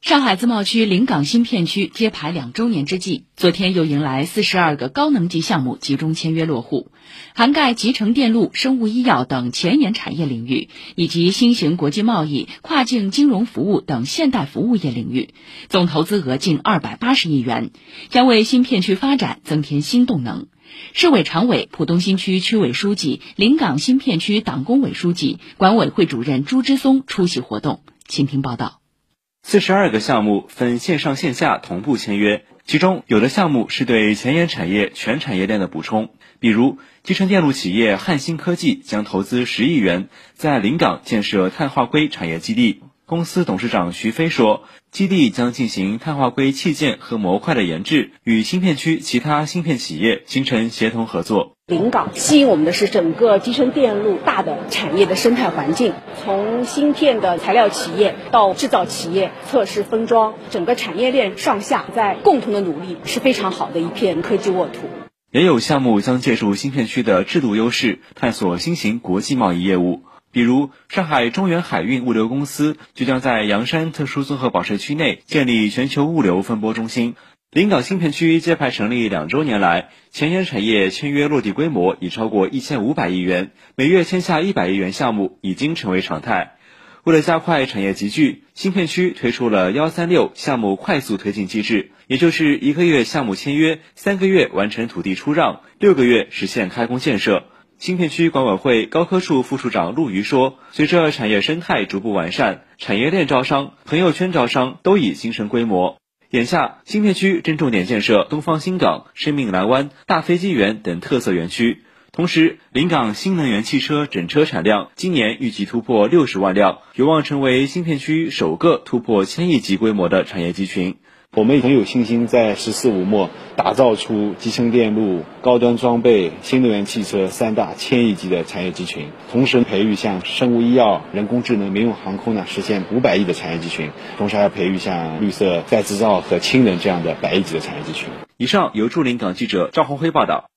上海自贸区临港新片区揭牌两周年之际，昨天又迎来四十二个高能级项目集中签约落户，涵盖集成电路、生物医药等前沿产业领域，以及新型国际贸易、跨境金融服务等现代服务业领域，总投资额近二百八十亿元，将为新片区发展增添新动能。市委常委、浦东新区区委书记、临港新片区党工委书记、管委会主任朱之松出席活动，请听报道。四十二个项目分线上线下同步签约，其中有的项目是对前沿产业全产业链的补充，比如集成电路企业汉芯科技将投资十亿元在临港建设碳化硅产业基地。公司董事长徐飞说，基地将进行碳化硅器件和模块的研制，与芯片区其他芯片企业形成协同合作。临港吸引我们的是整个集成电路大的产业的生态环境，从芯片的材料企业到制造企业、测试封装，整个产业链上下在共同的努力，是非常好的一片科技沃土。也有项目将借助芯片区的制度优势，探索新型国际贸易业务。比如，上海中远海运物流公司就将在洋山特殊综合保税区内建立全球物流分拨中心。临港新片区揭牌成立两周年来，前沿产业签约落地规模已超过一千五百亿元，每月签下一百亿元项目已经成为常态。为了加快产业集聚，新片区推出了“幺三六”项目快速推进机制，也就是一个月项目签约，三个月完成土地出让，六个月实现开工建设。新片区管委会高科处副处长陆瑜说：“随着产业生态逐步完善，产业链招商、朋友圈招商都已形成规模。眼下，新片区正重点建设东方新港、生命蓝湾、大飞机园等特色园区。同时，临港新能源汽车整车产量今年预计突破六十万辆，有望成为新片区首个突破千亿级规模的产业集群。”我们很有信心，在“十四五”末打造出集成电路、高端装备、新能源汽车三大千亿级的产业集群，同时培育像生物医药、人工智能、民用航空呢，实现五百亿的产业集群，同时还要培育像绿色再制造和氢能这样的百亿级的产业集群。以上由驻临港记者赵红辉报道。